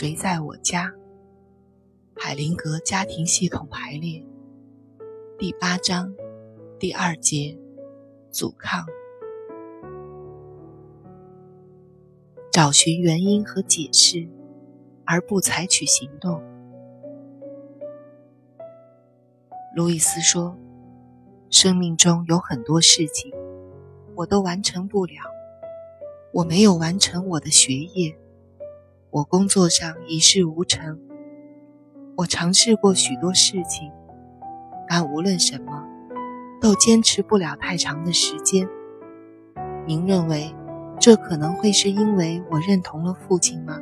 谁在我家？海灵格家庭系统排列第八章第二节：阻抗。找寻原因和解释，而不采取行动。路易斯说：“生命中有很多事情，我都完成不了。我没有完成我的学业，我工作上一事无成。我尝试过许多事情，但无论什么，都坚持不了太长的时间。您认为？”这可能会是因为我认同了父亲吗？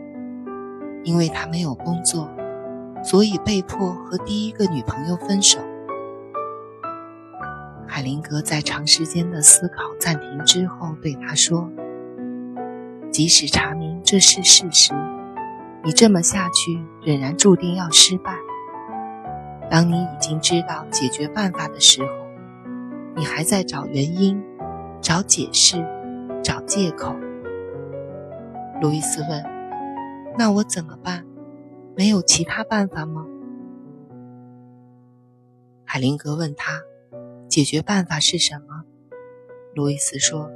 因为他没有工作，所以被迫和第一个女朋友分手。海灵格在长时间的思考暂停之后对他说：“即使查明这是事实，你这么下去仍然注定要失败。当你已经知道解决办法的时候，你还在找原因，找解释。”找借口，路易斯问：“那我怎么办？没有其他办法吗？”海灵格问他：“解决办法是什么？”路易斯说：“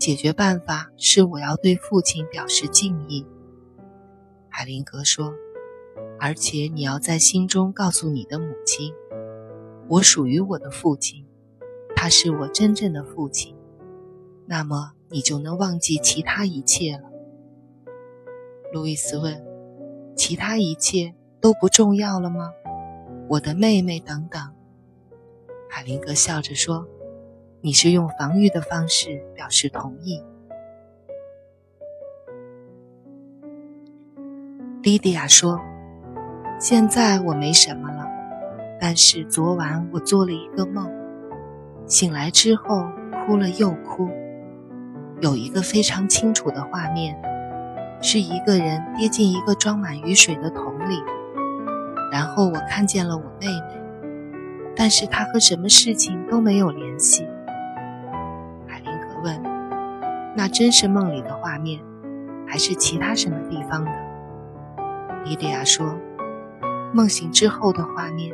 解决办法是我要对父亲表示敬意。”海灵格说：“而且你要在心中告诉你的母亲，我属于我的父亲，他是我真正的父亲。那么。”你就能忘记其他一切了。路易斯问：“其他一切都不重要了吗？我的妹妹等等。”海灵格笑着说：“你是用防御的方式表示同意。”莉迪亚说：“现在我没什么了，但是昨晚我做了一个梦，醒来之后哭了又哭。”有一个非常清楚的画面，是一个人跌进一个装满雨水的桶里，然后我看见了我妹妹，但是她和什么事情都没有联系。海灵格问：“那真是梦里的画面，还是其他什么地方的？”莉迪亚说：“梦醒之后的画面，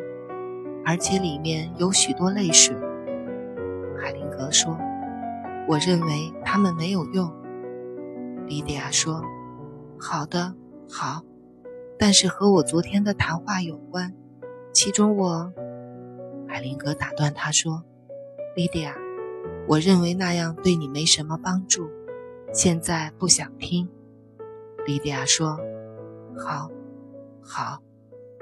而且里面有许多泪水。”海灵格说。我认为他们没有用，莉迪亚说：“好的，好，但是和我昨天的谈话有关。其中，我……”海灵格打断他说：“莉迪亚，我认为那样对你没什么帮助，现在不想听。”莉迪亚说：“好，好，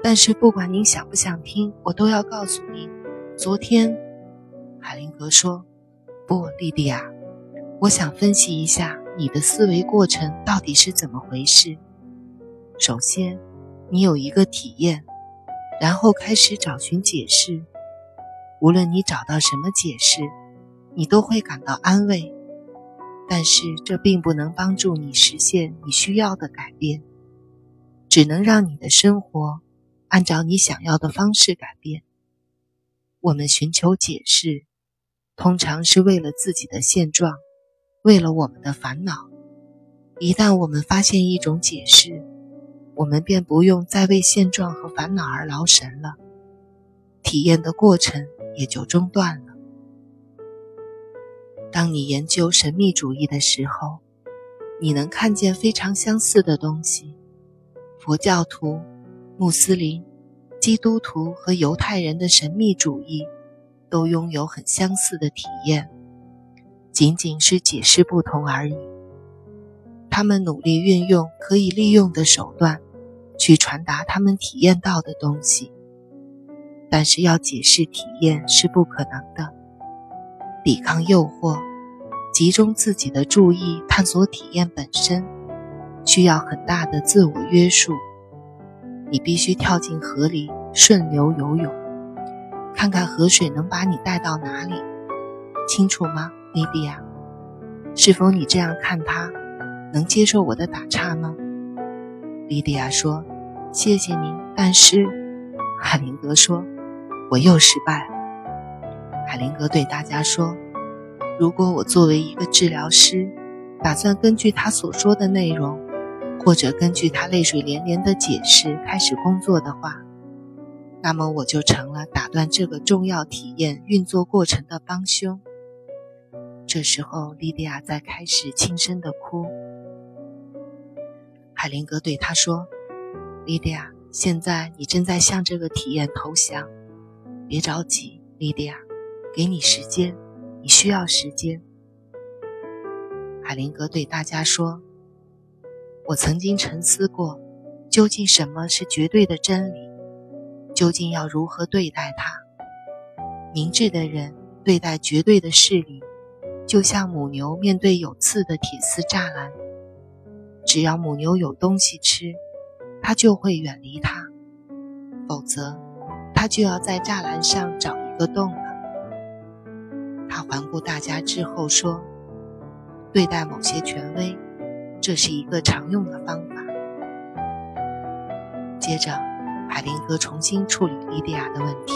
但是不管您想不想听，我都要告诉您，昨天。”海灵格说。不，莉迪亚，我想分析一下你的思维过程到底是怎么回事。首先，你有一个体验，然后开始找寻解释。无论你找到什么解释，你都会感到安慰。但是这并不能帮助你实现你需要的改变，只能让你的生活按照你想要的方式改变。我们寻求解释。通常是为了自己的现状，为了我们的烦恼。一旦我们发现一种解释，我们便不用再为现状和烦恼而劳神了，体验的过程也就中断了。当你研究神秘主义的时候，你能看见非常相似的东西：佛教徒、穆斯林、基督徒和犹太人的神秘主义。都拥有很相似的体验，仅仅是解释不同而已。他们努力运用可以利用的手段，去传达他们体验到的东西，但是要解释体验是不可能的。抵抗诱惑，集中自己的注意探索体验本身，需要很大的自我约束。你必须跳进河里顺流游泳。看看河水能把你带到哪里，清楚吗，莉迪亚？是否你这样看他，能接受我的打岔吗？莉迪亚说：“谢谢您，但是……”海灵格说：“我又失败了。”海灵格对大家说：“如果我作为一个治疗师，打算根据他所说的内容，或者根据他泪水连连的解释开始工作的话，那么我就成了打断这个重要体验运作过程的帮凶。这时候，莉迪亚在开始轻声的哭。海灵格对他说：“莉迪亚，现在你正在向这个体验投降，别着急，莉迪亚，给你时间，你需要时间。”海灵格对大家说：“我曾经沉思过，究竟什么是绝对的真理？究竟要如何对待它？明智的人对待绝对的事理。”就像母牛面对有刺的铁丝栅栏，只要母牛有东西吃，它就会远离它；否则，它就要在栅栏上找一个洞了。他环顾大家之后说：“对待某些权威，这是一个常用的方法。”接着，海灵格重新处理莉迪亚的问题。